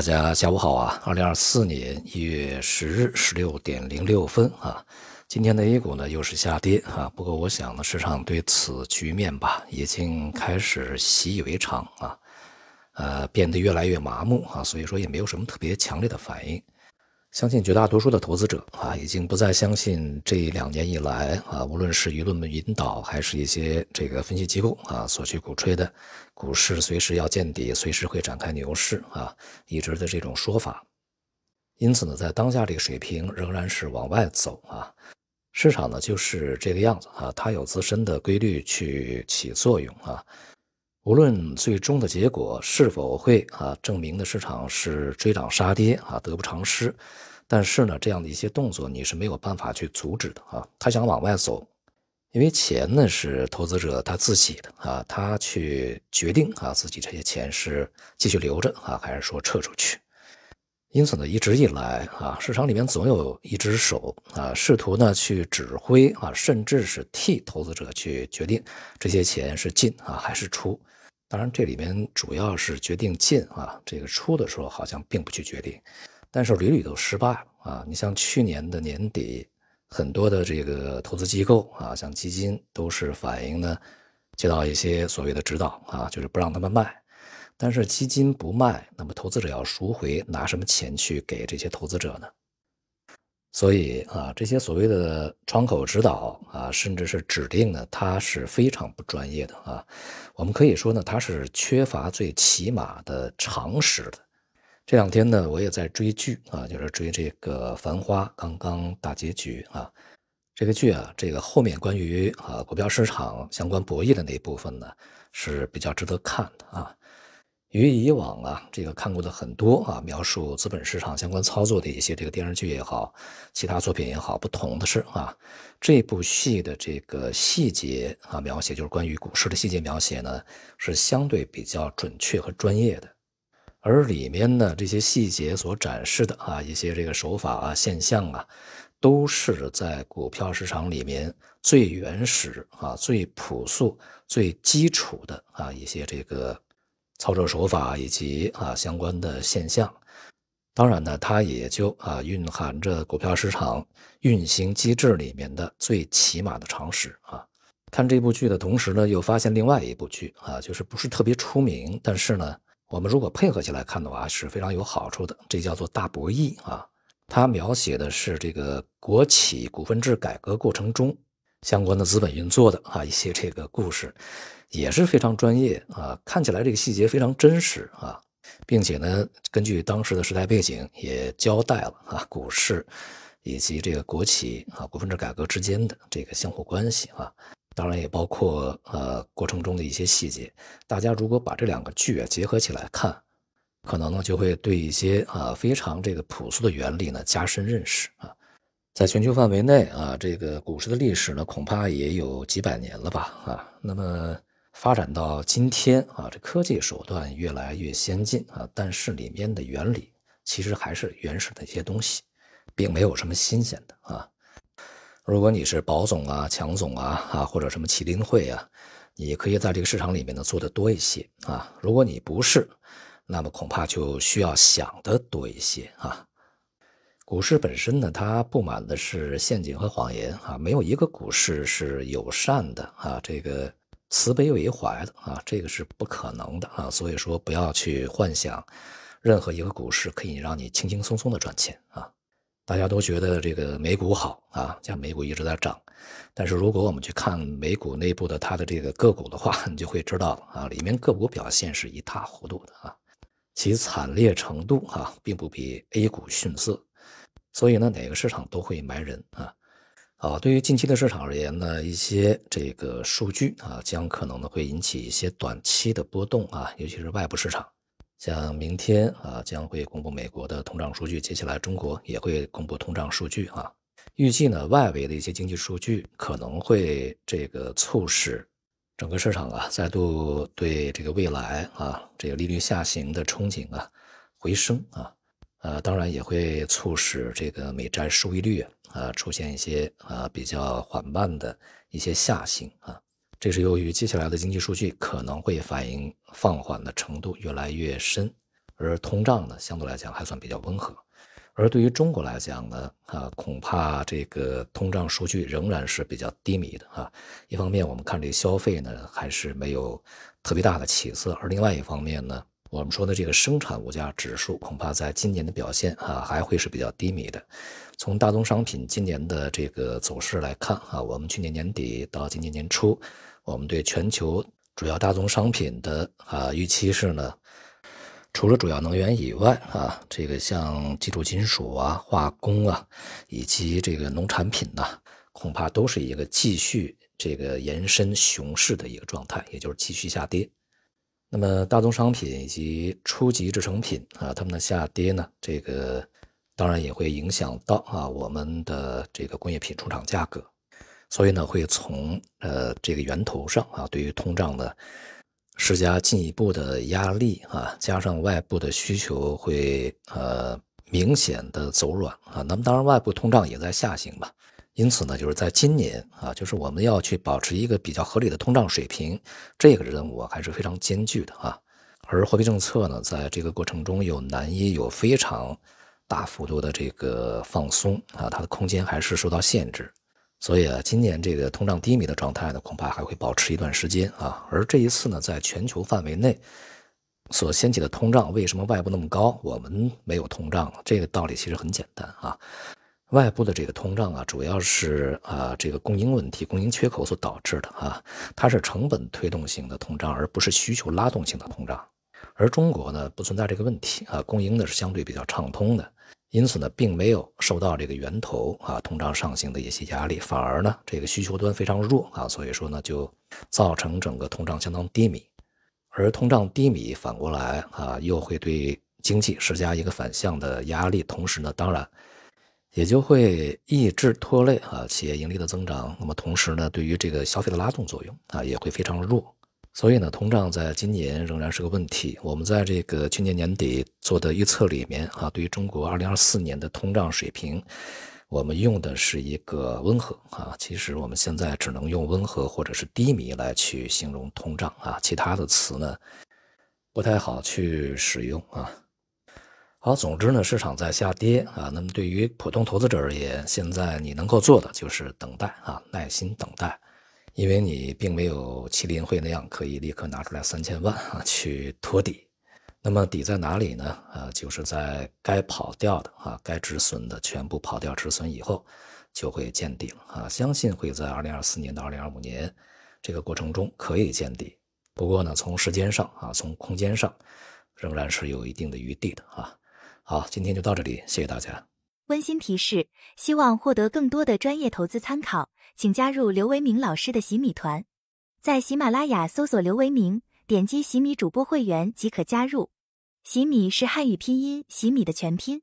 大家下午好啊！二零二四年一月十日十六点零六分啊，今天的 A 股呢又是下跌啊。不过我想呢，市场对此局面吧已经开始习以为常啊，呃，变得越来越麻木啊，所以说也没有什么特别强烈的反应。相信绝大多数的投资者啊，已经不再相信这两年以来啊，无论是舆论的引导，还是一些这个分析机构啊所去鼓吹的股市随时要见底，随时会展开牛市啊，一直的这种说法。因此呢，在当下这个水平仍然是往外走啊，市场呢就是这个样子啊，它有自身的规律去起作用啊。无论最终的结果是否会啊证明的市场是追涨杀跌啊得不偿失，但是呢，这样的一些动作你是没有办法去阻止的啊。他想往外走，因为钱呢是投资者他自己的啊，他去决定啊自己这些钱是继续留着啊还是说撤出去。因此呢，一直以来啊，市场里面总有一只手啊，试图呢去指挥啊，甚至是替投资者去决定这些钱是进啊还是出。当然，这里面主要是决定进啊，这个出的时候好像并不去决定，但是屡屡都失败了啊。你像去年的年底，很多的这个投资机构啊，像基金都是反映呢，接到一些所谓的指导啊，就是不让他们卖。但是基金不卖，那么投资者要赎回，拿什么钱去给这些投资者呢？所以啊，这些所谓的窗口指导啊，甚至是指令呢，它是非常不专业的啊。我们可以说呢，它是缺乏最起码的常识的。这两天呢，我也在追剧啊，就是追这个《繁花》，刚刚大结局啊。这个剧啊，这个后面关于啊股票市场相关博弈的那一部分呢，是比较值得看的啊。与以往啊，这个看过的很多啊，描述资本市场相关操作的一些这个电视剧也好，其他作品也好，不同的是啊，这部戏的这个细节啊描写，就是关于股市的细节描写呢，是相对比较准确和专业的。而里面呢，这些细节所展示的啊一些这个手法啊现象啊，都是在股票市场里面最原始啊、最朴素、最基础的啊一些这个。操作手法以及啊相关的现象，当然呢，它也就啊蕴含着股票市场运行机制里面的最起码的常识啊。看这部剧的同时呢，又发现另外一部剧啊，就是不是特别出名，但是呢，我们如果配合起来看的话，是非常有好处的。这叫做《大博弈》啊，它描写的是这个国企股份制改革过程中相关的资本运作的啊一些这个故事。也是非常专业啊，看起来这个细节非常真实啊，并且呢，根据当时的时代背景也交代了啊，股市以及这个国企啊股份制改革之间的这个相互关系啊，当然也包括呃过程中的一些细节。大家如果把这两个剧啊结合起来看，可能呢就会对一些啊非常这个朴素的原理呢加深认识啊。在全球范围内啊，这个股市的历史呢恐怕也有几百年了吧啊，那么。发展到今天啊，这科技手段越来越先进啊，但是里面的原理其实还是原始的一些东西，并没有什么新鲜的啊。如果你是保总啊、强总啊啊，或者什么麒麟会啊，你可以在这个市场里面呢做的多一些啊。如果你不是，那么恐怕就需要想的多一些啊。股市本身呢，它布满的是陷阱和谎言啊，没有一个股市是友善的啊，这个。慈悲为怀的啊，这个是不可能的啊，所以说不要去幻想，任何一个股市可以让你轻轻松松的赚钱啊。大家都觉得这个美股好啊，像美股一直在涨，但是如果我们去看美股内部的它的这个个股的话，你就会知道啊，里面个股表现是一塌糊涂的啊，其惨烈程度啊，并不比 A 股逊色。所以呢，哪个市场都会埋人啊。啊，对于近期的市场而言呢，一些这个数据啊，将可能呢会引起一些短期的波动啊，尤其是外部市场，像明天啊将会公布美国的通胀数据，接下来中国也会公布通胀数据啊，预计呢外围的一些经济数据可能会这个促使整个市场啊再度对这个未来啊这个利率下行的憧憬啊回升啊。呃，当然也会促使这个美债收益率啊出现一些啊比较缓慢的一些下行啊，这是由于接下来的经济数据可能会反映放缓的程度越来越深，而通胀呢相对来讲还算比较温和。而对于中国来讲呢，啊，恐怕这个通胀数据仍然是比较低迷的啊。一方面，我们看这个消费呢还是没有特别大的起色；而另外一方面呢，我们说的这个生产物价指数恐怕在今年的表现啊还会是比较低迷的。从大宗商品今年的这个走势来看啊，我们去年年底到今年年初，我们对全球主要大宗商品的啊预期是呢。除了主要能源以外啊，这个像基础金属啊、化工啊，以及这个农产品呐，恐怕都是一个继续这个延伸熊市的一个状态，也就是继续下跌。那么大宗商品以及初级制成品啊，它们的下跌呢，这个当然也会影响到啊我们的这个工业品出厂价格，所以呢，会从呃这个源头上啊，对于通胀的。施加进一步的压力啊，加上外部的需求会呃明显的走软啊，那么当然外部通胀也在下行吧，因此呢，就是在今年啊，就是我们要去保持一个比较合理的通胀水平，这个任务还是非常艰巨的啊。而货币政策呢，在这个过程中有难以有非常大幅度的这个放松啊，它的空间还是受到限制。所以啊，今年这个通胀低迷的状态呢，恐怕还会保持一段时间啊。而这一次呢，在全球范围内所掀起的通胀，为什么外部那么高，我们没有通胀？这个道理其实很简单啊。外部的这个通胀啊，主要是啊这个供应问题、供应缺口所导致的啊，它是成本推动型的通胀，而不是需求拉动性的通胀。而中国呢，不存在这个问题啊，供应呢是相对比较畅通的。因此呢，并没有受到这个源头啊通胀上行的一些压力，反而呢，这个需求端非常弱啊，所以说呢，就造成整个通胀相当低迷。而通胀低迷反过来啊，又会对经济施加一个反向的压力，同时呢，当然也就会抑制拖累啊企业盈利的增长。那么同时呢，对于这个消费的拉动作用啊，也会非常弱。所以呢，通胀在今年仍然是个问题。我们在这个去年年底做的预测里面啊，对于中国二零二四年的通胀水平，我们用的是一个温和啊。其实我们现在只能用温和或者是低迷来去形容通胀啊，其他的词呢不太好去使用啊。好，总之呢，市场在下跌啊。那么对于普通投资者而言，现在你能够做的就是等待啊，耐心等待。因为你并没有麒麟会那样可以立刻拿出来三千万啊去托底，那么底在哪里呢？啊，就是在该跑掉的啊，该止损的全部跑掉止损以后，就会见底了啊。相信会在二零二四年到二零二五年这个过程中可以见底。不过呢，从时间上啊，从空间上，仍然是有一定的余地的啊。好，今天就到这里，谢谢大家。温馨提示：希望获得更多的专业投资参考，请加入刘维明老师的洗米团，在喜马拉雅搜索刘维明，点击洗米主播会员即可加入。洗米是汉语拼音洗米的全拼。